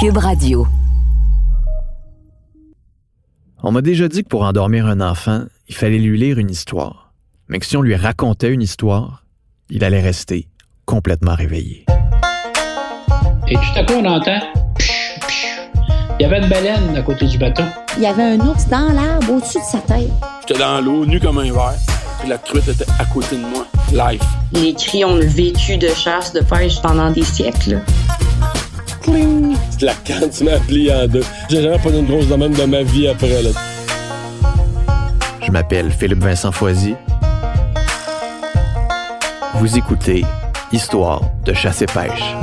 Cube Radio. On m'a déjà dit que pour endormir un enfant, il fallait lui lire une histoire. Mais que si on lui racontait une histoire, il allait rester complètement réveillé. Et tout à coup, on entend. Il y avait une baleine à côté du bateau. Il y avait un ours dans l'arbre au-dessus de sa tête. J'étais dans l'eau, nu comme un verre. Puis la truite était à côté de moi, live. Les cris ont vécu de chasse, de pêche pendant des siècles. Cling! La canne plié en deux. J'ai jamais pas une grosse domaine de ma vie après. Là. Je m'appelle Philippe Vincent Foisy. Vous écoutez Histoire de chasse et pêche.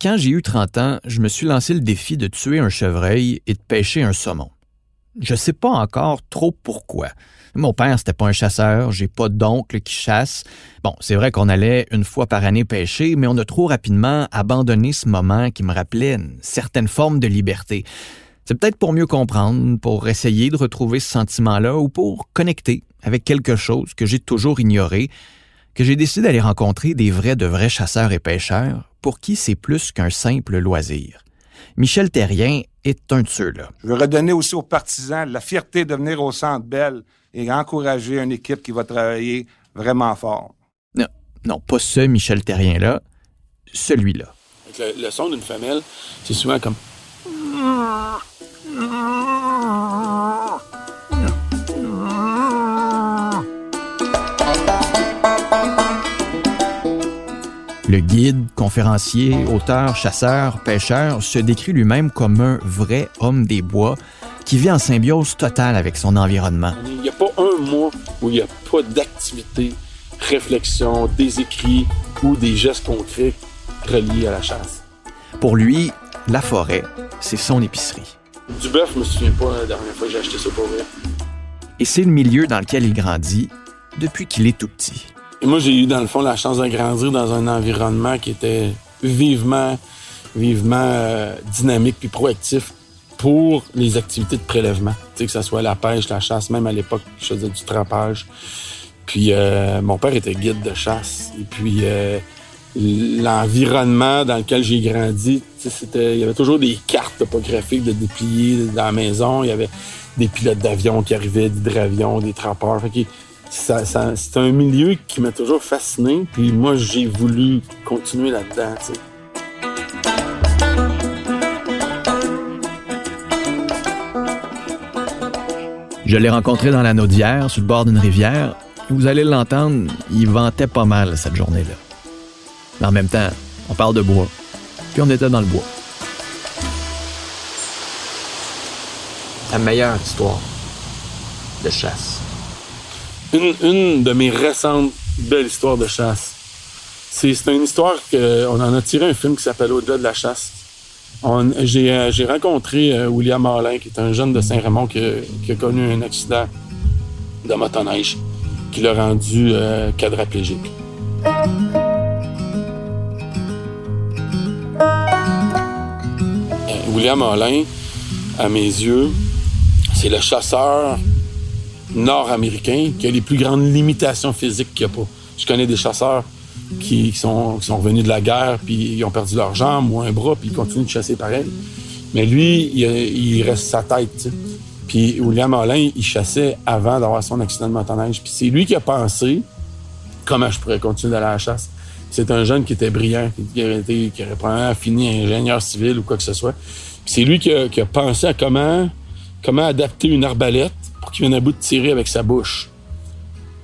Quand j'ai eu 30 ans, je me suis lancé le défi de tuer un chevreuil et de pêcher un saumon. Je sais pas encore trop pourquoi. Mon père, c'était pas un chasseur, j'ai pas d'oncle qui chasse. Bon, c'est vrai qu'on allait une fois par année pêcher, mais on a trop rapidement abandonné ce moment qui me rappelait une certaine forme de liberté. C'est peut-être pour mieux comprendre, pour essayer de retrouver ce sentiment-là ou pour connecter avec quelque chose que j'ai toujours ignoré, que j'ai décidé d'aller rencontrer des vrais de vrais chasseurs et pêcheurs pour qui c'est plus qu'un simple loisir. Michel Terrien est un de ceux-là. Je veux redonner aussi aux partisans la fierté de venir au Centre Bell et encourager une équipe qui va travailler vraiment fort. Non, non pas ce Michel Terrien-là, celui-là. Le, le son d'une femelle, c'est souvent comme... Le guide, conférencier, auteur, chasseur, pêcheur se décrit lui-même comme un vrai homme des bois qui vit en symbiose totale avec son environnement. Il n'y a pas un mois où il n'y a pas d'activité, réflexion, des écrits ou des gestes concrets reliés à la chasse. Pour lui, la forêt, c'est son épicerie. Du bœuf, je me souviens pas la dernière fois que j'ai acheté ça pour vrai. Et c'est le milieu dans lequel il grandit depuis qu'il est tout petit. Et moi, j'ai eu, dans le fond, la chance de grandir dans un environnement qui était vivement, vivement euh, dynamique puis proactif pour les activités de prélèvement. Tu sais, que ce soit la pêche, la chasse, même à l'époque, je faisais du trempage. Puis euh, mon père était guide de chasse. Et puis euh, l'environnement dans lequel j'ai grandi, c'était, il y avait toujours des cartes topographiques de déplier dans la maison. Il y avait des pilotes d'avion qui arrivaient, des hydravions, des trappeurs. Fait ça, ça, c'est un milieu qui m'a toujours fasciné. Puis moi, j'ai voulu continuer là-dedans. Tu sais. Je l'ai rencontré dans la Naudière, sur le bord d'une rivière. Vous allez l'entendre, il ventait pas mal cette journée-là. Mais en même temps, on parle de bois. Puis on était dans le bois. La meilleure histoire de chasse. Une, de mes récentes belles histoires de chasse. C'est, une histoire qu'on en a tiré un film qui s'appelle Au-delà de la chasse. Euh, j'ai rencontré euh, William Marlin, qui est un jeune de Saint-Raymond qui, a- qui a connu un accident de motoneige qui l'a rendu euh, quadraplégique. Euh, William Marlin, à mes yeux, c'est le chasseur nord-américain qui a les plus grandes limitations physiques qu'il n'y a pas. Je connais des chasseurs qui, sont, qui sont revenus de la guerre, puis ils ont perdu leurs jambes ou un bras, puis ils continuent de chasser pareil. Mais lui, il, il reste sa tête, tu sais. Puis William Holland, il chassait avant d'avoir son accident de motoneige. Puis c'est lui qui a pensé comment je pourrais continuer d'aller à la chasse. C'est un jeune qui était brillant, qui aurait, été, qui aurait probablement fini ingénieur civil ou quoi que ce soit. C'est lui qui a, qui a pensé à comment, comment adapter une arbalète pour qu'il vienne à bout de tirer avec sa bouche.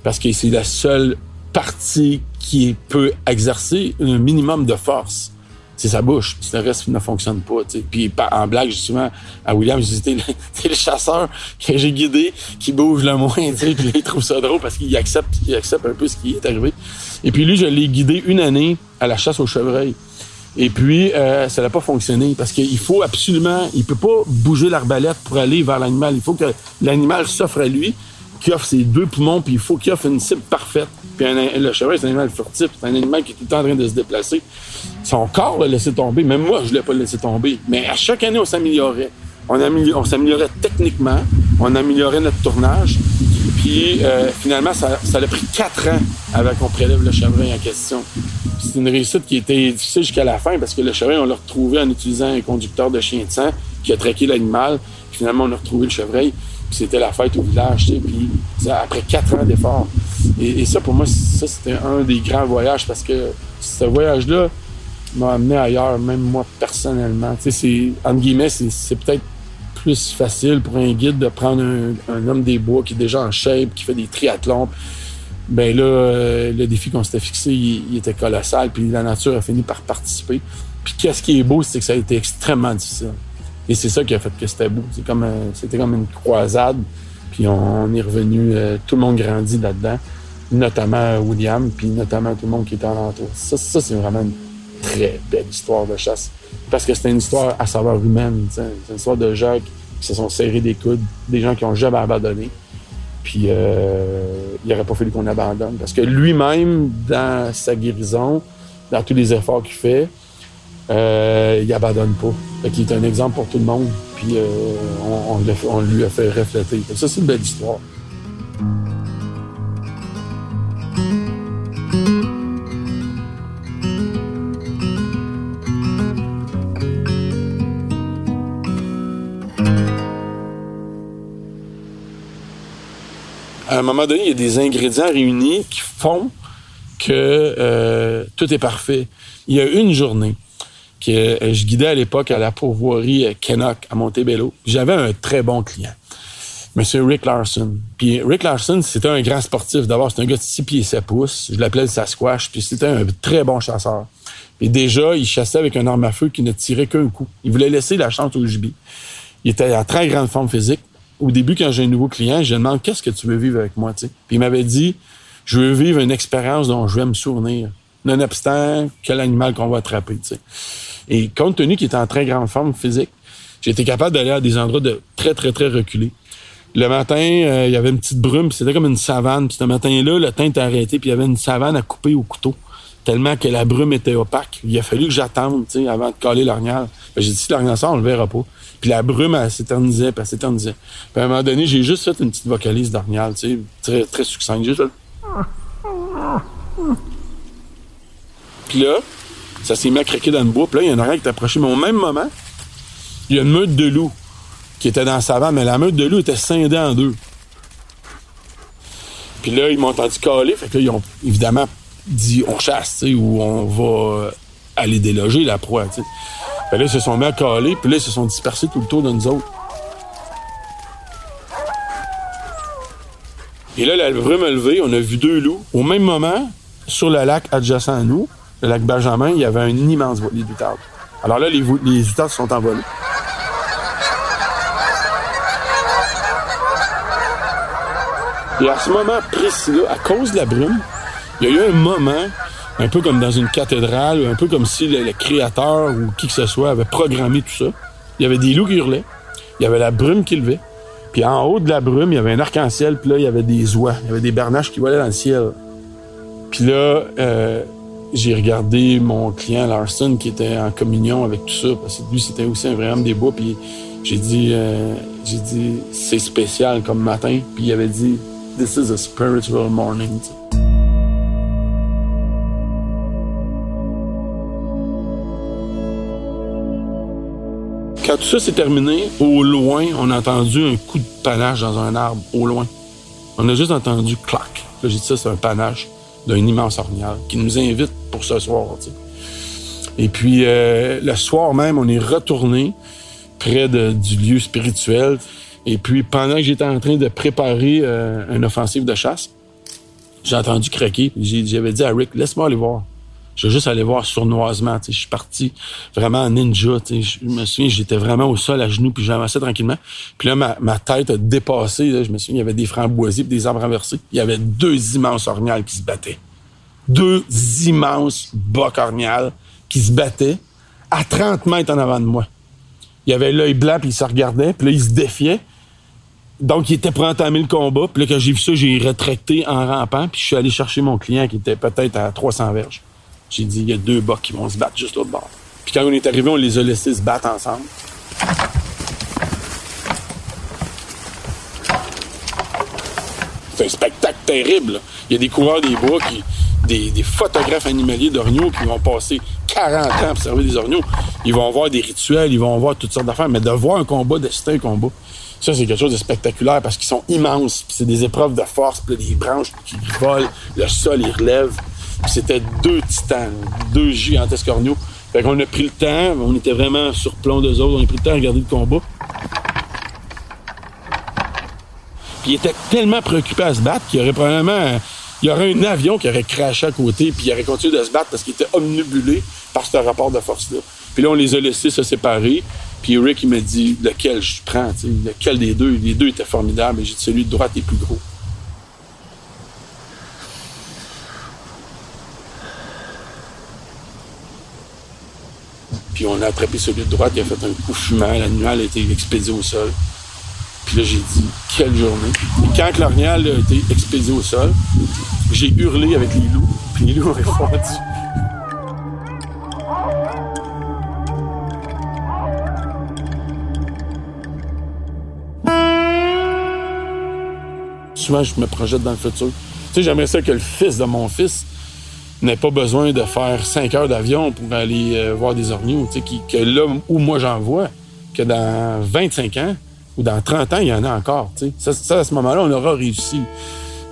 Parce que c'est la seule partie qui peut exercer un minimum de force. C'est sa bouche. Le reste ne fonctionne pas. Puis en blague, souvent à William, je dis, t'es le, chasseur que j'ai guidé qui bouge le moins. tu sais. Puis il trouve ça drôle parce qu'il accepte, il accepte un peu ce qui est arrivé. Et puis lui, je l'ai guidé une année à la chasse au chevreuil. Et puis, euh, ça n'a pas fonctionné parce qu'il faut absolument, il peut pas bouger l'arbalète pour aller vers l'animal. Il faut que l'animal s'offre à lui, qu'il offre ses deux poumons, puis il faut qu'il offre une cible parfaite. Puis le chevreuil, c'est un animal furtif, c'est un animal qui est tout le temps en train de se déplacer. Son corps l'a laissé tomber. Même moi, je ne l'ai pas laissé tomber. Mais à chaque année, on s'améliorait. On, on s'améliorait techniquement, on améliorait notre tournage. Puis euh, finalement, ça, ça a pris quatre ans avant qu'on prélève le chevreuil en question. C'est une réussite qui était difficile jusqu'à la fin parce que le chevreuil, on l'a retrouvé en utilisant un conducteur de chien de sang qui a traqué l'animal. Finalement, on a retrouvé le chevreuil. Puis c'était la fête au village, tu puis après quatre ans d'efforts. Et, ça, pour moi, ça, c'était un des grands voyages parce que ce voyage-là m'a amené ailleurs, même moi personnellement. Tu c'est, entre guillemets, c'est, peut-être plus facile pour un guide de prendre un, un homme des bois qui est déjà en shape, qui fait des triathlons. Ben là, euh, le défi qu'on s'était fixé, il, il était colossal, puis la nature a fini par participer. Puis qu'est-ce qui est beau, c'est que ça a été extrêmement difficile. Et c'est ça qui a fait que c'était beau. C'est comme, euh, c'était comme une croisade. Puis on, est revenu, euh, tout le monde grandit là-dedans, notamment William, puis notamment tout le monde qui était alentour. Ça, ça c'est vraiment une très belle histoire de chasse. Parce que c'était une histoire à saveur humaine. C'est une histoire de gens qui se sont serrés des coudes, des gens qui ont jamais abandonné. Puis euh, il n'aurait pas fallu qu'on abandonne. Parce que lui-même, dans sa guérison, dans tous les efforts qu'il fait, euh, il abandonne pas. Qu'il est un exemple pour tout le monde. Puis euh, on, on lui a fait refléter. Ça, c'est une belle histoire. À un moment donné, il y a des ingrédients réunis qui font que euh, tout est parfait. Il y a une journée que euh, je guidais à l'époque à la pourvoirie euh, Kennock à Montebello. J'avais un très bon client, Monsieur Rick Larson. Puis Rick Larson, c'était un grand sportif. D'abord, c'est un gars de 6 pieds 7 pouces. Je l'appelais le Sasquatch. Puis c'était un très bon chasseur. Et déjà, il chassait avec un arme à feu qui ne tirait qu'un coup. Il voulait laisser la chance au gibier. Il était en très grande forme physique. Au début, quand j'ai un nouveau client, je lui demande qu'est-ce que tu veux vivre avec moi, tu sais? Puis il m'avait dit, je veux vivre une expérience dont je vais me souvenir, nonobstant quel animal qu'on va attraper, tu sais. Et compte tenu qu'il était en très grande forme physique, été capable d'aller à des endroits de très, très, très reculés. Le matin, euh, il y avait une petite brume, c'était comme une savane. Puis ce matin-là, le temps était arrêté, puis il y avait une savane à couper au couteau. Tellement que la brume était opaque. Il a fallu que j'attende, tu sais, avant de coller l'orignal. Ben, j'ai dit, si l'orignal sort, on le verra pas. Puis la brume, elle s'éternisait, puis elle s'éternisait. Puis à un moment donné, j'ai juste fait une petite vocalise d'orignal, tu sais, très, très succincte. Juste. Puis là, ça s'est mis à craquer dans le bois. Puis là, il y a un oreille qui est approché. Mais au même moment, il y a une meute de loups qui était dans la savane. Mais la meute de loups était scindée en deux. Puis là, ils m'ont entendu caler. Fait que là, ils ont évidemment dit on chasse, tu sais, ou on va aller déloger la proie, tu sais. Fait que là, ils se sont mis à caler. Puis là, ils se sont dispersés tout le tour de nous autres. Et là, la brume a levé, on a vu deux loups. Au même moment, sur le lac adjacent à nous, le lac Benjamin, il y avait un immense voilier d'outarde. Alors là, les, les se sont envolées. Et à ce moment précis-là, à cause de la brume, il y a eu un moment, un peu comme dans une cathédrale, un peu comme si le, créateur ou qui que ce soit avait programmé tout ça. Il y avait des loups qui hurlaient, il y avait la brume qui levait, puis en haut de la brume, il y avait un arc-en-ciel, puis là, il y avait des oies, il y avait des bernaches qui volaient dans le ciel. Puis là, euh, j'ai regardé mon client Larson qui était en communion avec tout ça, parce que lui, c'était aussi un vrai homme des bois, puis j'ai dit, euh, dit, c'est spécial comme matin, puis il avait dit, this is a spiritual morning. Tout ça s'est terminé, au loin, on a entendu un coup de panache dans un arbre, au loin. On a juste entendu clac. Là, j'ai dit ça, c'est un panache d'un immense orignal qui nous invite pour ce soir. Et puis, euh, le soir même, on est retourné près du lieu spirituel. Et puis, pendant que j'étais en train de préparer euh, une offensive de chasse, j'ai entendu craquer. J'avais dit à Rick, laisse-moi aller voir. Je vais juste aller voir sournoisement. Je suis parti vraiment en ninja. Je me souviens, j'étais vraiment au sol à genoux, puis j'avançais tranquillement. Puis là, ma, tête a dépassé. Je me souviens, il y avait des framboisiers puis des arbres renversés. Il y avait deux immenses orignales qui se battaient. Deux immenses bocs orignales qui se battaient à 30 mètres en avant de moi. Il y avait l'œil blanc, puis il se regardait, puis là, il se défiait. Donc, il était prêt à entamer le combat. Puis là, quand j'ai vu ça, j'ai retracté en rampant, puis je suis allé chercher mon client qui était peut-être à 300 verges. J'ai dit, il y a deux bocs qui vont se battre juste l'autre bord. Puis quand on est arrivé, on les a laissés se battre ensemble. C'est un spectacle terrible. Il y a des coureurs des bois des, photographes animaliers d'orgnaux qui vont passer 40 ans à observer des orgnaux. Ils vont voir des rituels, ils vont voir toutes sortes d'affaires, mais de voir un combat, d'assister un combat, ça, c'est quelque chose de spectaculaire parce qu'ils sont immenses. c'est des épreuves de force, puis des branches qui volent, le sol, ils relèvent. C'était deux titans, deux gigantesques orgnaux. Fait qu'on a pris le temps, on était vraiment sur plomb d'eux autres, on a pris le temps à regarder le combat. Puis il était tellement préoccupé à se battre qu'il y aurait probablement il y aurait un avion qui aurait craché à côté puis il aurait continué de se battre parce qu'il était omnibulé par ce rapport de force-là. Puis là, on les a laissés se séparer. Puis Rick, il m'a dit lequel je prends, lequel des deux? Les deux étaient formidables, mais j'ai dit celui de droite est plus gros. Puis on a attrapé celui de droite, il a fait un coup fumant, l'animal a été expédié au sol. Puis là, j'ai dit, quelle journée. Et quand l'orignal a été expédié au sol, j'ai hurlé avec les loups, puis les loups ont répondu. Souvent, je me projette dans le futur. Tu sais, j'aimerais ça que le fils de mon fils n'ait pas besoin de faire cinq heures d'avion pour aller euh, voir des sais, qui- que là où moi j'en vois, que dans 25 ans ou dans 30 ans, il y en a encore. Ça, ça, à ce moment-là, on aura réussi.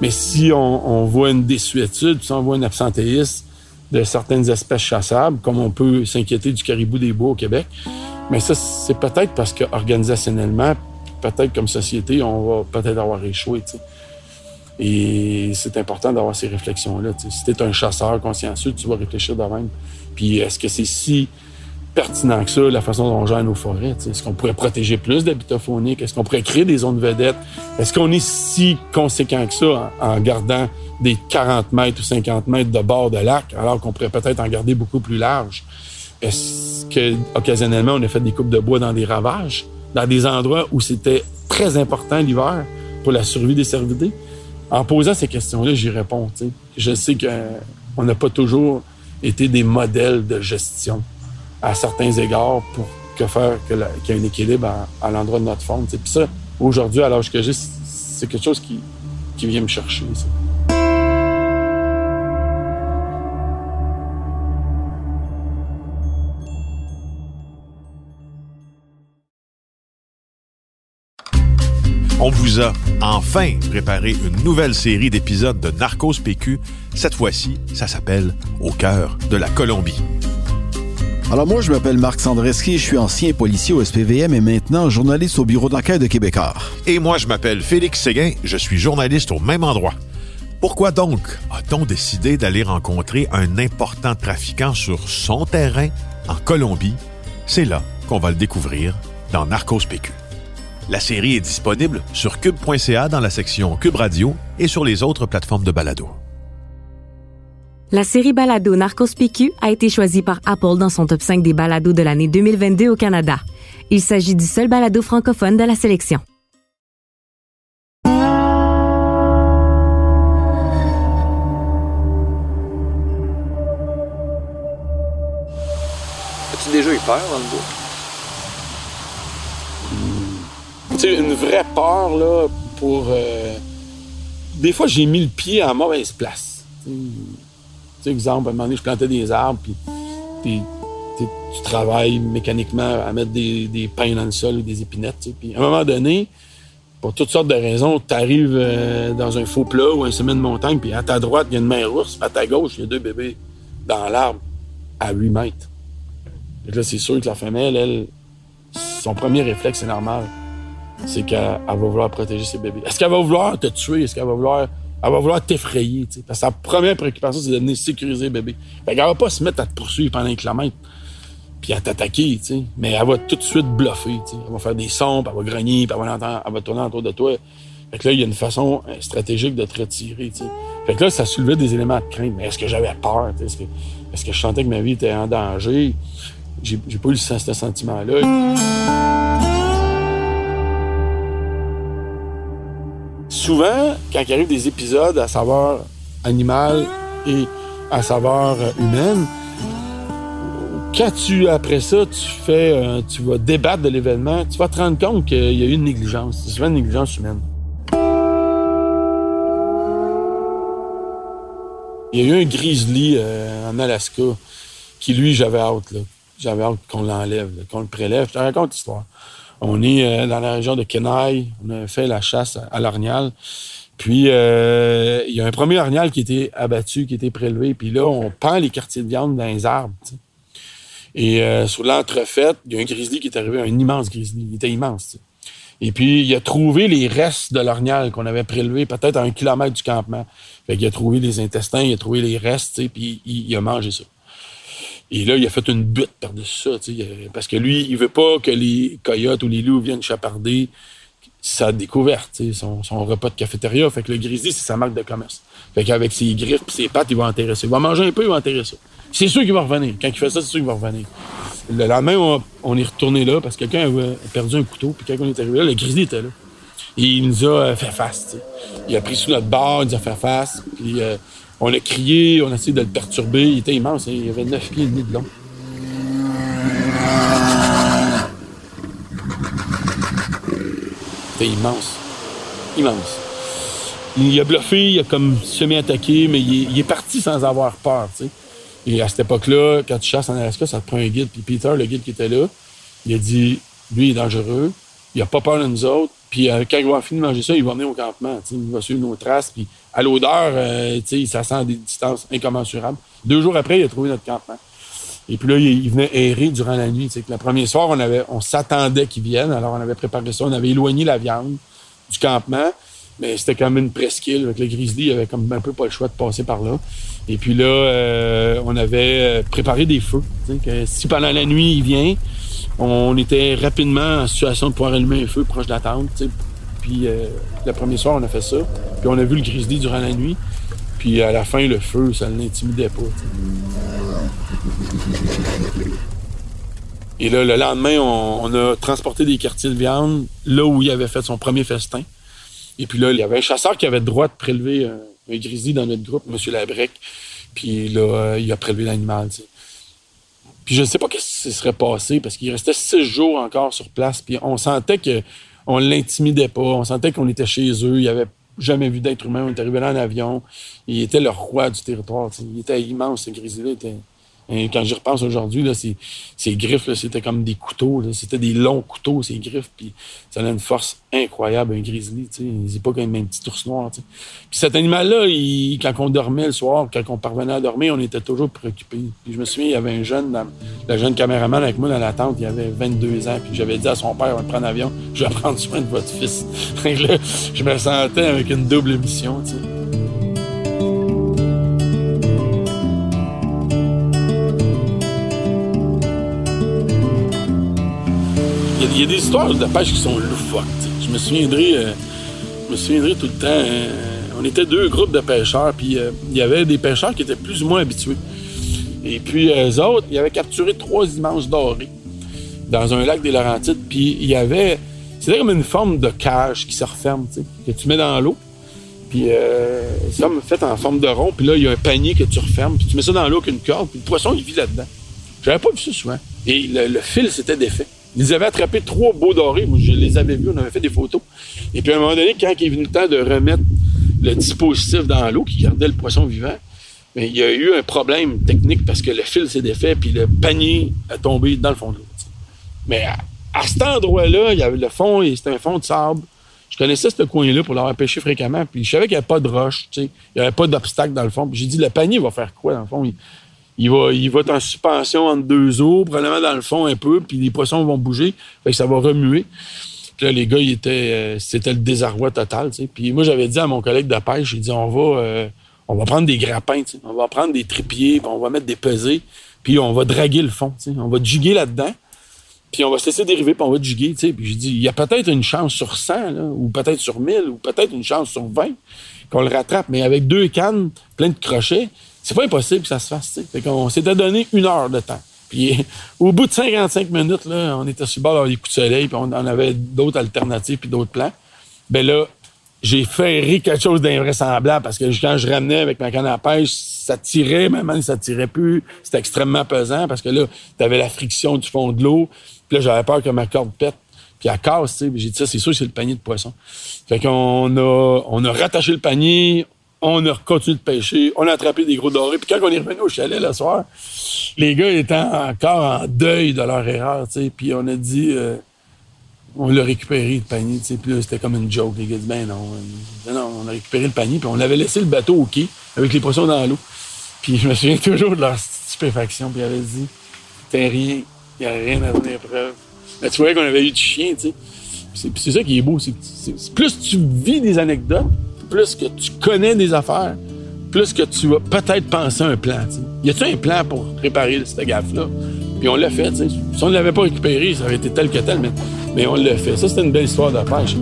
Mais si on, voit une désuétude, si on voit un absentéisme de certaines espèces chassables, comme on peut s'inquiéter du caribou des bois au Québec, mais ça, c'est peut-être parce qu'organisationnellement, peut-être comme société, on va peut-être avoir échoué. tu sais. Et c'est important d'avoir ces réflexions-là. Si tu es un chasseur consciencieux, tu vas réfléchir de même. Puis est-ce que c'est si pertinent que ça, la façon dont on gère nos forêts? Est-ce qu'on pourrait protéger plus d'habitats fauniques? Est-ce qu'on pourrait créer des zones vedettes? Est-ce qu'on est si conséquent que ça en, en gardant des 40 mètres ou 50 mètres de bord de lac, alors qu'on pourrait peut-être en garder beaucoup plus large? Est-ce que occasionnellement on a fait des coupes de bois dans des ravages, dans des endroits où c'était très important l'hiver pour la survie des cervidés? En posant ces questions-là, j'y réponds. Je sais qu'on n'a pas toujours été des modèles de gestion à certains égards pour que faire qu'il y ait un équilibre à, l'endroit de notre sais. Puis ça, aujourd'hui, à l'âge que j'ai, c'est- quelque chose qui, vient me chercher. On vous a enfin préparé une nouvelle série d'épisodes de Narcos PQ. Cette fois-ci, ça s'appelle Au cœur de la Colombie. Alors moi, je m'appelle Marc Sandreski, je suis ancien policier au SPVM et maintenant journaliste au bureau d'enquête de Québécois. Et moi, je m'appelle Félix Séguin, je suis journaliste au même endroit. Pourquoi donc a-t-on décidé d'aller rencontrer un important trafiquant sur son terrain en Colombie? C'est là qu'on va le découvrir dans Narcos PQ. La série est disponible sur cube.ca dans la section Cube Radio et sur les autres plateformes de balado. La série balado Narcos PQ a été choisie par Apple dans son top 5 des balados de l'année 2022 au Canada. Il s'agit du seul balado francophone de la sélection. As-tu déjà eu peur dans le bois? Tu sais, une vraie peur, là, pour. euh, Des fois, j'ai mis le pied à mauvaise place. Tu sais, exemple, à un moment donné, je plantais des arbres, puis tu travailles mécaniquement à mettre des, pins dans le sol ou des épinettes. Puis à un moment donné, pour toutes sortes de raisons, tu arrives dans un faux plat ou un sommet de montagne, puis à ta droite, il y a une mère ours, puis à ta gauche, il y a deux bébés dans l'arbre à 8 mètres. Que là, c'est sûr que la femelle, elle, son premier réflexe, c'est normal c'est qu'elle elle va vouloir protéger ses bébés. Est-ce qu'elle va vouloir te tuer? Est-ce qu'elle va vouloir. Elle va vouloir t'effrayer. Parce que sa première préoccupation, c'est de venir sécuriser bébé. Fait qu'elle va pas se mettre à te poursuivre pendant un kilomètre, puis à t'attaquer. Mais elle va tout de suite bluffer. Elle va faire des sons, puis elle va grogner, puis elle va, tourner autour de toi. Fait que là, il y a une façon euh, stratégique de te retirer, tu sais. Fait que là, ça soulevait des éléments de crainte. Mais est-ce que j'avais peur? Est-ce que, est-ce que je sentais que ma vie était en danger? J'ai pas eu ce sentiment-là. Souvent, quand il arrive des épisodes à saveur animale et à saveur humaine, quand tu, après ça, tu fais, euh, tu vas débattre de l'événement, tu vas te rendre compte qu'il y a eu une négligence. C'est souvent une négligence humaine. Il y a eu un grizzly euh, en Alaska qui, lui, j'avais hâte. J'avais hâte qu'on l'enlève, qu'on le prélève. Je te raconte l'histoire. On est euh, dans la région de Kenai. On a fait la chasse à, à l'orignal. Puis, euh, il y a un premier orignal qui était abattu, qui était prélevé. Puis là, on pend les quartiers de viande dans les arbres. Et euh, sur l'entrefaite, il y a un grizzly qui est arrivé, un immense grizzly. Il était immense. Et puis, il a trouvé les restes de l'orignal qu'on avait prélevé peut-être à un kilomètre du campement. Fait a trouvé les intestins, il a trouvé les restes, puis il a mangé ça. Et là, il a fait une butte par-dessus ça, parce que lui, il veut pas que les coyotes ou les loups viennent chaparder sa découverte, son, repas de cafétéria. Fait que le grizzly, c'est sa marque de commerce. Fait qu'avec ses griffes et ses pattes, il va ça. Il va manger un peu, il va enterrer ça. C'est sûr qu'il va revenir. Quand il fait ça, c'est sûr qu'il va revenir. Le lendemain, on, est retourné là parce que quelqu'un avait perdu un couteau. Puis quand on est arrivé là, le grizzly était là. Il nous a fait face. Il a pris sous notre barre, il nous a fait face. Euh, on a crié, on a essayé de le perturber. Il était immense, hein. il avait 9 pieds et demi de long. C'était immense. Immense. Il a bluffé, il a comme semi-attaqué, mais il est, parti sans avoir peur. Et à cette époque-là, quand tu chasses en Alaska, ça te prend un guide. Puis Peter, le guide qui était là, il a dit, lui, il est dangereux, il a pas peur de nous autres. Puis euh, quand il va finir de manger ça, il va venir au campement, il va suivre nos traces. Puis à l'odeur, euh, ça sent à des distances incommensurables. Deux jours après, il a trouvé notre campement. Et puis là, il, venait errer durant la nuit. que le premier soir, on, avait, on s'attendait qu'il vienne. Alors, on avait préparé ça. On avait éloigné la viande du campement. Mais c'était quand même une presqu'île. Avec le grizzly, il avait comme un peu pas le choix de passer par là. Et puis là, euh, on avait euh, préparé des feux. Que si pendant la nuit, il vient, on était rapidement en situation de pouvoir allumer un feu proche de la tente. Puis euh, le premier soir, on a fait ça. Puis on a vu le grizzly durant la nuit. Puis à la fin, le feu, ça ne l'intimidait pas. Et là, le lendemain, on, on a transporté des quartiers de viande là où il avait fait son premier festin. Et puis là, il y avait un chasseur qui avait le droit de prélever un, un grizzly dans notre groupe, M. Labrec. Puis là, euh, il a prélevé l'animal. Puis je ne sais pas qu'est-ce qui se serait passé parce qu'il restait six jours encore sur place. Puis on sentait que on l'intimidait pas. On sentait qu'on était chez eux. Il avait jamais vu d'être humain. On est arrivé là en avion. Il était le roi du territoire. Il était immense, ce grizzly-là. Il était- Et quand j'y repense aujourd'hui, là, ses griffes, c'était comme des couteaux. C'était des longs couteaux, ses griffes. Puis ça a une force incroyable, un grizzly. tu sais. C'est pas comme un petit ours noir. tu sais. Puis cet animal-là, il- quand on dormait le soir, quand on parvenait à dormir, on était toujours préoccupés. Puis je me souviens, il y avait un jeune, dans- jeune caméraman avec moi dans la tente, il avait 22 ans. Puis j'avais dit à son père, on va prendre l'avion, je vais prendre soin de votre fils. Là, je me sentais avec une double mission. tu sais. Il y, a- des histoires de pêche qui sont loufoques. Je me souviendrai, euh, je me tout le temps. euh, on était deux groupes de pêcheurs, puis euh, il y avait des pêcheurs qui étaient plus ou moins habitués. Et puis eux autres, ils avaient capturé trois immenses dorés dans un lac des Laurentides. Puis il y avait, c'était comme une forme de cage qui se referme, que tu mets dans l'eau. Puis euh, c'est comme fait en forme de rond. Puis là, il y a un panier que tu refermes. Puis tu mets ça dans l'eau avec une corde. Puis le poisson, il vit là-dedans. J'avais pas vu ça souvent. Et le, le fil s'était défait. Ils avaient attrapé trois beaux dorés. Je les avais vus. On avait fait des photos. Et puis à un moment donné, quand il est venu le temps de remettre le dispositif dans l'eau qui gardait le poisson vivant, mais il y a eu un problème technique parce que le fil s'est défait puis le panier a tombé dans le fond de l'eau. Mais à, cet endroit-là, il y avait le fond, et c'était un fond de sable. Je connaissais ce coin-là pour l'avoir pêché fréquemment, puis je savais qu'il n'y avait pas de roche, il n'y avait pas d'obstacle dans le fond. J'ai dit, le panier va faire quoi dans le fond? Il va, être en suspension entre deux eaux, probablement dans le fond un peu, puis les poissons vont bouger, ça va remuer. Puis là, les gars, euh, c'était le désarroi total. Puis moi, j'avais dit à mon collègue de pêche, j'ai dit, on va, euh, on va prendre des grappins, on va prendre des trépieds, puis on va mettre des pesées, puis on va draguer le fond. On va jiguer là-dedans, puis on va se laisser dériver, puis on va sais. Puis j'ai dit, il y a peut-être une chance sur 100, là, ou peut-être sur 1000, ou peut-être une chance sur 20 qu'on le rattrape. Mais avec deux cannes plein de crochets, c'est pas impossible que ça se fasse. tu sais. Fait qu'on s'était donné une heure de temps. Puis au bout de 55 minutes, là, on était sur le bord des coups de soleil, puis on en avait d'autres alternatives, puis d'autres plans. Ben là, j'ai ferré quelque chose d'invraisemblable parce que quand je ramenais avec ma canne à pêche, ça tirait, maintenant ça tirait plus. C'était extrêmement pesant parce que là, t'avais la friction du fond de l'eau. Puis là, j'avais peur que ma corde pète. Puis elle casse, tu sais. J'ai dit ça, c'est sûr, c'est le panier de poisson. Fait qu'on a, on a rattaché le panier, On a continué de pêcher, on a attrapé des gros dorés. Puis quand on est revenu au chalet le soir, les gars étaient encore en deuil de leur erreur, tu sais. Puis on a dit, euh, on l'a récupéré le panier, tu sais. Puis là, c'était comme une joke. Les gars disent, ben non, euh, non, on a récupéré le panier, puis on avait laissé le bateau au quai avec les poissons dans l'eau. Puis je me souviens toujours de leur stupéfaction, puis ils avaient dit, t'es rien, il n'y a rien à donner preuve. Mais tu voyais qu'on avait eu du chien, tu sais. C'est ça qui est beau. c'est- plus tu vis des anecdotes, plus que tu connais des affaires, plus que tu vas peut-être penser à un plan. Y a-tu un plan pour réparer cette gaffe-là? Puis on l'a fait. Si on ne l'avait pas récupéré, ça aurait été tel que tel, mais, on l'a fait. Ça, c'était une belle histoire de pêche.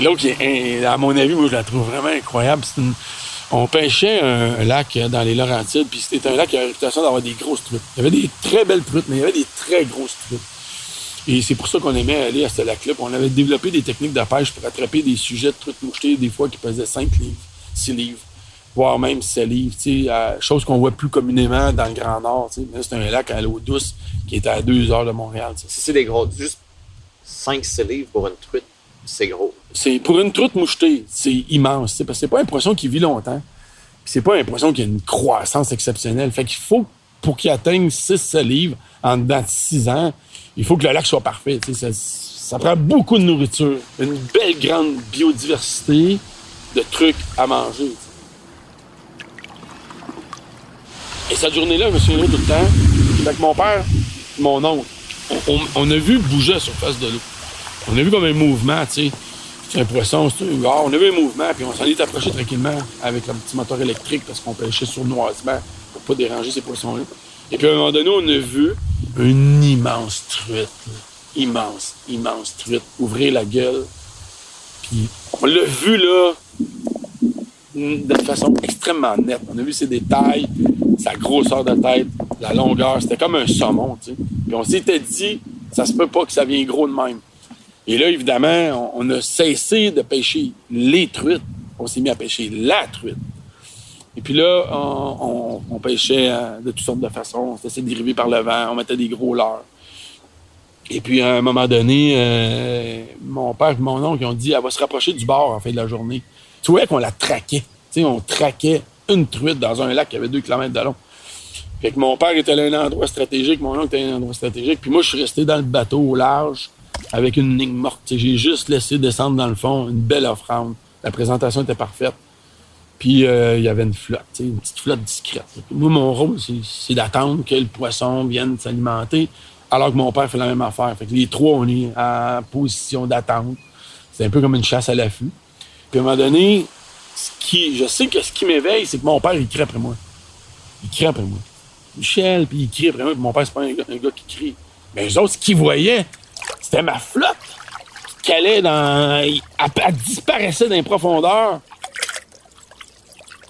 L'autre, à mon avis, moi, je la trouve vraiment incroyable. C'est une- On pêchait un, lac dans les Laurentides, puis c'était un lac qui avait la réputation d'avoir des grosses truites. Il y avait des très belles truites, mais il y avait des très grosses truites. Et c'est pour ça qu'on aimait aller à ce lac-là. On avait développé des techniques de pêche pour attraper des sujets de truites mouchetées, des fois qui pesaient 5 livres, 6 livres, voire même 7 livres. à- chose qu'on voit plus communément dans le Grand Nord. c'est un lac à l'eau douce qui était à 2 heures de Montréal. tu sais. Si c'est des gros, juste 5-6 livres pour une truite, c'est gros. C'est pour une truite mouchetée, c'est immense. Parce que c'est pas un poisson qui vit longtemps. C'est pas un poisson qui a une croissance exceptionnelle. Fait qu'il faut, pour qu'il atteigne 6 livres en dedans de 6 ans, il faut que le lac soit parfait. Ça, ça prend beaucoup de nourriture, une belle grande biodiversité de trucs à manger. Et cette journée-là, je me souviendrai tout le temps. Avec mon père, mon oncle, on, on- on a vu bouger la surface de l'eau. On a vu comme un mouvement, tu sais. C'est un poisson, c'est un gars. On a vu un mouvement, puis on s'en est approché tranquillement avec un petit moteur électrique parce qu'on pêchait sournoisement pour pas déranger ces poissons-là. Et puis à un moment donné, on a vu une immense truite. Immense, immense truite. Ouvrir la gueule. Puis on l'a vu là de façon extrêmement nette. On a vu ses détails, sa grosseur de tête, la longueur. C'était comme un saumon, tu sais. Puis on s'était dit, ça se peut pas que ça vienne gros de même. Et là, évidemment, on, a cessé de pêcher les truites. On s'est mis à pêcher la truite. Et puis là, on, pêchait euh, de toutes sortes de façons. On se laissait dériver par le vent. On mettait des gros leurres. Et puis, à un moment donné, euh, mon père et mon oncle ont dit elle va se rapprocher du bord en fin de la journée. Tu vois qu'on la traquait. Tu sais, on traquait une truite dans un lac qui avait deux kilomètres de long. Fait que mon père était à un endroit stratégique, mon oncle était à un endroit stratégique. Puis moi, je suis resté dans le bateau au large avec une ligne morte. J'ai juste laissé descendre dans le fond une belle offrande. La présentation était parfaite. Puis euh, il y avait une flotte, une petite flotte discrète. Moi, mon rôle, c'est- d'attendre que le poisson vienne s'alimenter, alors que mon père fait la même affaire. Fait que les trois, on est en position d'attente. C'est un peu comme une chasse à l'affût. Puis à un moment donné, ce qui, je sais que ce qui m'éveille, c'est que mon père, il crie après moi. Il crie après moi. Michel, puis il crie après moi. Puis mon père, c'est pas un gars, un gars qui crie. Mais eux autres, ce qu'ils voyaient, c'était ma flotte qui calait dans. Elle, disparaissait dans les profondeurs.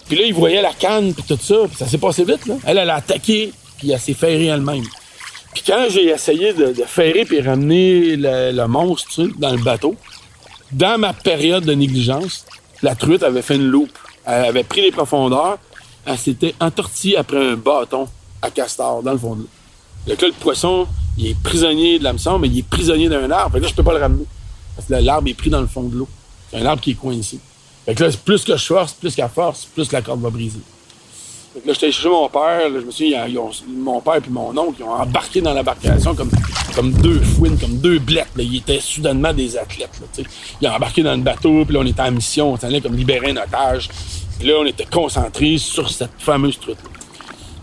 Puis là, il voyait la canne, puis tout ça, puis ça s'est passé vite, là. Elle, elle a attaqué, puis elle s'est ferrée elle-même. Puis quand j'ai essayé de, de ferrer puis ramener le, monstre, dans le bateau, dans ma période de négligence, la truite avait fait une loupe. Elle avait pris les profondeurs, elle s'était entortillée après un bâton à castor dans le fond de l'eau. Là, le poisson, il est prisonnier de l'hameçon, mais il est prisonnier d'un arbre. Fait que là, je peux pas le ramener. Parce que l'arbre est pris dans le fond de l'eau. C'est un arbre qui est coincé. Fait que là, plus que je force, plus qu'elle force, plus la corde va briser. Fait que là, j'étais chercher mon père. là, je me souviens, ils mon père et mon oncle, ils ont embarqué dans l'embarcation comme, comme deux fouines, comme deux blettes. là. Ils étaient soudainement des athlètes. là, ils ont embarqué dans le bateau, puis là, on était en mission. On s'en allait comme libérer un otage. Puis là, on était concentrés sur cette fameuse truite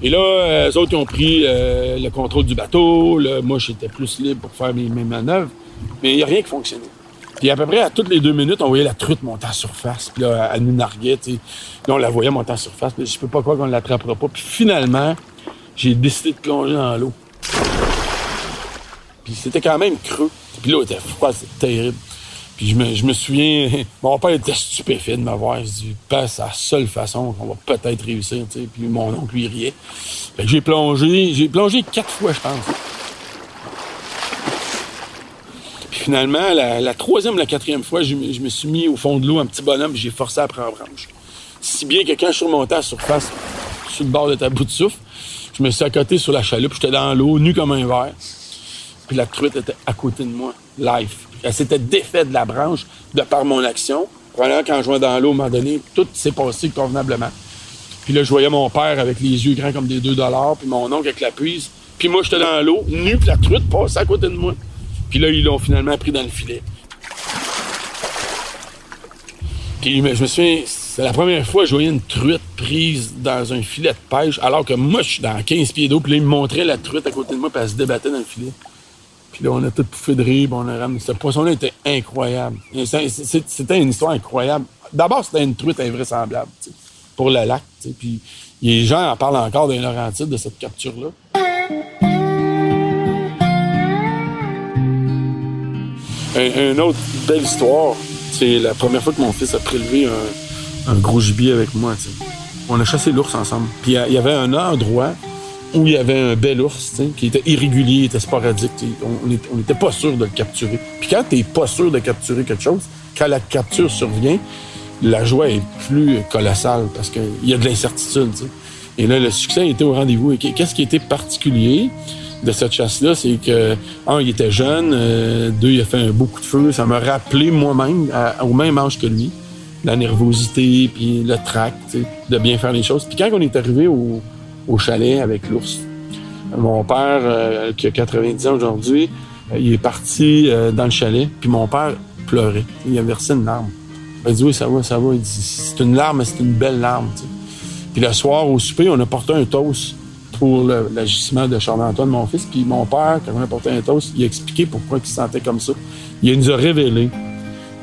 Et là, eux autres, ils ont pris euh, le contrôle du bateau. Là, moi, j'étais plus libre pour faire mes, mes manœuvres. Mais il n'y a rien qui fonctionnait. Puis à peu près à toutes les deux minutes, on voyait la truite monter en surface. Puis là, elle nous narguait. Là, on la voyait monter en surface. Puis je peux pas croire qu'on ne l'attrapera pas. Puis finalement, j'ai décidé de plonger dans l'eau. Puis c'était quand même creux. Puis l'eau était froide, c'était terrible. Puis je me, je me souviens, mon père était stupéfait de me voir. Se dit, Ben, c'est la seule façon qu'on va peut-être réussir. Puis mon oncle, lui, riait. Fait que j'ai plongé, j'ai plongé quatre fois, je pense. Puis finalement, la, troisième la quatrième fois, je, me- je me suis mis au fond de l'eau, un petit bonhomme, puis j'ai forcé à prendre branche. Si bien que quand je suis remonté à la surface, sur le bord de ta bout de souffle, je me suis accoté sur la chaloupe, j'étais dans l'eau, nu comme un verre. Puis la truite était à côté de moi, live. Elle s'était défaite de la branche de par mon action. Probablement quand je vais dans l'eau, à un moment donné, tout s'est passé convenablement. Puis là, je voyais mon père avec les yeux grands comme des 2 dollars, puis mon oncle avec la prise. Puis moi, j'étais dans l'eau, nu, puis la truite passait à côté de moi. Puis là, ils l'ont finalement pris dans le filet. Puis je me souviens, c'est la première fois que je voyais une truite prise dans un filet de pêche, alors que moi, je suis dans 15 pieds d'eau, puis là, ils me montraient la truite à côté de moi, puis elle se débattait dans le filet. Là, on a tout pouffé de rire, on a ramené. Ce poisson-là était incroyable. C'était une histoire incroyable. D'abord, c'était une truite invraisemblable, pour le lac. Puis les gens en parlent encore les Laurentides de cette capture-là. Un, une autre belle histoire, c'est la première fois que mon fils a prélevé un, gros gibier avec moi. On a chassé l'ours ensemble. Puis il y avait un endroit où il y avait un bel ours, qui était irrégulier, était sporadique. On n'était pas sûr de le capturer. Puis quand tu n'es pas sûr de capturer quelque chose, quand la capture survient, la joie est plus colossale parce qu'il y a de l'incertitude. Et là, le succès était au rendez-vous. Et qu'est-ce qui était particulier de cette chasse-là, c'est que, un, il était jeune, euh, deux, il a fait un beau coup de feu. Ça m'a rappelé moi-même, au même âge que lui, la nervosité, puis le trac, tu sais, de bien faire les choses. Puis quand on est arrivé au, au chalet avec l'ours, mon père, euh, qui a 90 ans aujourd'hui, euh, il est parti euh, dans le chalet, puis mon père pleurait. Il a versé une larme. Il a dit oui, ça va, ça va. Il dit c'est une larme, mais c'est une belle larme. Puis le soir, au souper, on a porté un toast pour l'agissement de Charles-Antoine, mon fils. Puis mon père, quand on a porté un toast, il a expliqué pourquoi il se sentait comme ça. Il nous a révélé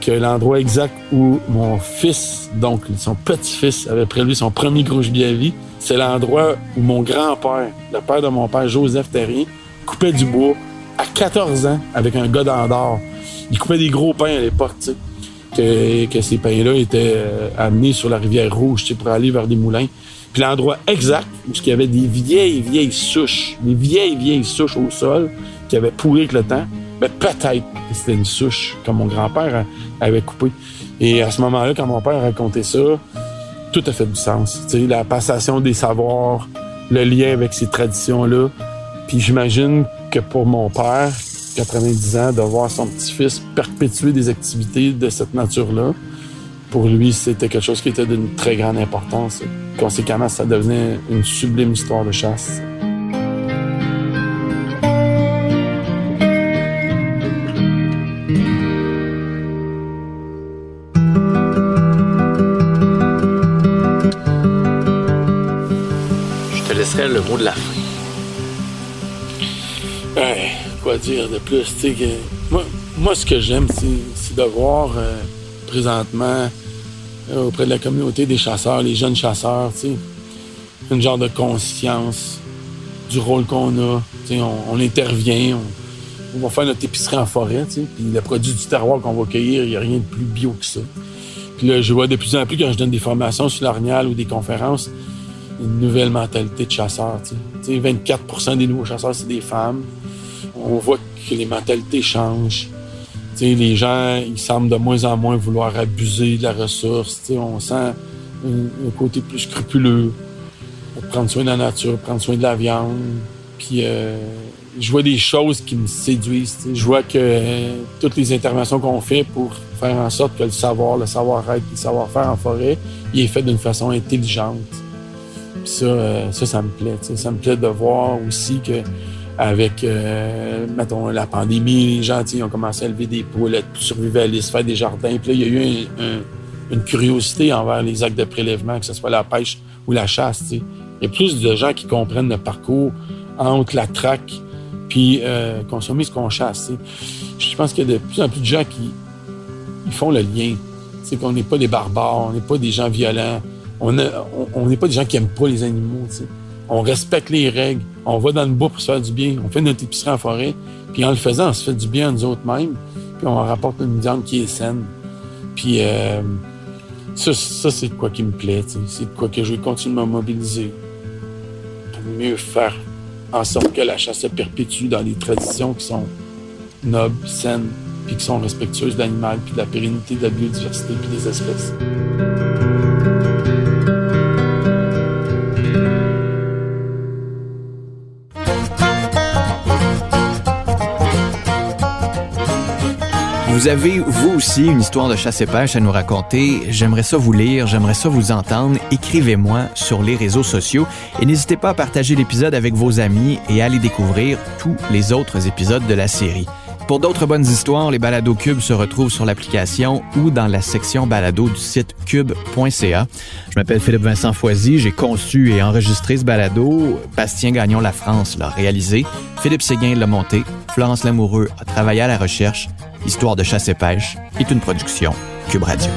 que l'endroit exact où mon fils, donc son petit-fils, avait prélevé son premier gros gibier à vie, c'est l'endroit où mon grand-père, le père de mon père, Joseph Terrien, coupait du bois à 14 ans avec un gars d'or. Il coupait des gros pains à l'époque, tu. Que, que ces pains-là étaient euh, amenés sur la rivière Rouge, pour aller vers des moulins. Puis l'endroit exact où il y avait des vieilles, vieilles souches, des vieilles, vieilles souches au sol qui avaient pourri avec le temps, ben peut-être que c'était une souche que mon grand-père avait coupée. Et à ce moment-là, quand mon père racontait ça, tout a fait du sens. La passation des savoirs, le lien avec ces traditions-là. Puis j'imagine que pour mon père, 90 ans, de voir son petit-fils perpétuer des activités de cette nature-là, pour lui, c'était quelque chose qui était d'une très grande importance. Conséquemment, ça devenait une sublime histoire de chasse. Laisserai le mot de la fin. Ouais, quoi dire de plus, que moi, moi, ce que j'aime, c'est, de voir euh, présentement euh, auprès de la communauté des chasseurs, les jeunes chasseurs, tu sais, une genre de conscience du rôle qu'on a. On, on intervient, on, va faire notre épicerie en forêt, puis le produit du terroir qu'on va cueillir, il n'y a rien de plus bio que ça. Puis là, je vois de plus en plus quand je donne des formations sur l'orignal ou des conférences, une nouvelle mentalité de chasseur. Tu sais. Tu sais, 24% des nouveaux chasseurs, c'est des femmes. On voit que les mentalités changent. Les gens, ils semblent de moins en moins vouloir abuser de la ressource. On sent un, côté plus scrupuleux. Prendre soin de la nature, prendre soin de la viande. Puis euh, je vois des choses qui me séduisent. Je vois que euh, toutes les interventions qu'on fait pour faire en sorte que le savoir, le savoir-être, le savoir-faire en forêt, il est fait d'une façon intelligente. Euh, ça, ça me plaît. Ça me plaît de voir aussi que avec, euh, mettons, la pandémie, les gens, ont commencé à lever des poules, plus survivalistes, faire des jardins. Puis là, il y a eu un- un- une curiosité envers les actes de prélèvement, que ce soit la pêche ou la chasse. Il y a plus de gens qui comprennent le parcours entre la traque puis euh, consommer ce qu'on chasse. Je pense qu'il y a de plus en plus de gens qui font le lien. C'est qu'on n'est pas des barbares, on n'est pas des gens violents, on n'est pas des gens qui aiment pas les animaux. On respecte les règles, on va dans le bois pour se faire du bien, on fait notre épicerie en forêt, puis en le faisant, on se fait du bien à nous autres mêmes, puis on rapporte une viande qui est saine. Puis euh, ça, c'est de quoi qui me plaît, c'est de quoi que je vais continuer à me mobiliser pour mieux faire en sorte que la chasse se perpétue dans des traditions qui sont nobles, saines, puis qui sont respectueuses de l'animal, puis de la pérennité de la biodiversité, puis des espèces. Vous avez, vous aussi, une histoire de chasse et pêche à nous raconter, j'aimerais ça vous lire, j'aimerais ça vous entendre. Écrivez-moi sur les réseaux sociaux et n'hésitez pas à partager l'épisode avec vos amis et à aller découvrir tous les autres épisodes de la série. Pour d'autres bonnes histoires, les balados Cube se retrouvent sur l'application ou dans la section balado du site cube.ca. Je m'appelle Philippe Vincent Foisy, j'ai conçu et enregistré ce balado. Bastien Gagnon La France l'a réalisé. Philippe Séguin l'a monté. Florence Lamoureux a travaillé à la recherche. Histoire de chasse et pêche est une production Cube Radio.